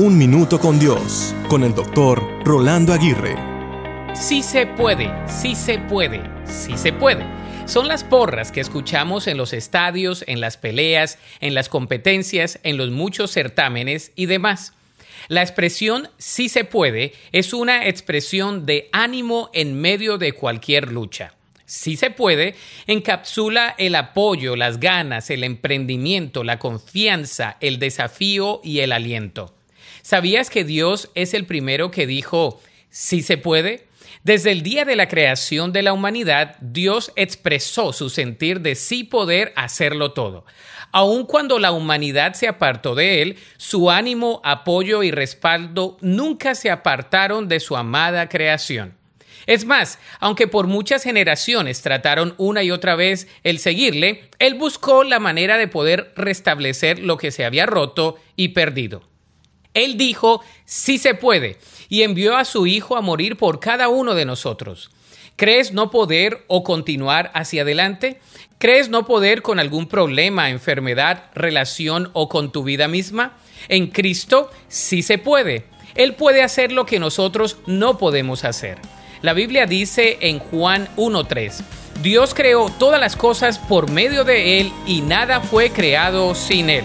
Un Minuto con Dios, con el doctor Rolando Aguirre. Sí se puede, sí se puede, sí se puede. Son las porras que escuchamos en los estadios, en las peleas, en las competencias, en los muchos certámenes y demás. La expresión sí se puede es una expresión de ánimo en medio de cualquier lucha. Sí se puede encapsula el apoyo, las ganas, el emprendimiento, la confianza, el desafío y el aliento. ¿Sabías que Dios es el primero que dijo, sí se puede? Desde el día de la creación de la humanidad, Dios expresó su sentir de sí poder hacerlo todo. Aun cuando la humanidad se apartó de él, su ánimo, apoyo y respaldo nunca se apartaron de su amada creación. Es más, aunque por muchas generaciones trataron una y otra vez el seguirle, él buscó la manera de poder restablecer lo que se había roto y perdido. Él dijo, sí se puede, y envió a su Hijo a morir por cada uno de nosotros. ¿Crees no poder o continuar hacia adelante? ¿Crees no poder con algún problema, enfermedad, relación o con tu vida misma? En Cristo sí se puede. Él puede hacer lo que nosotros no podemos hacer. La Biblia dice en Juan 1.3, Dios creó todas las cosas por medio de Él y nada fue creado sin Él.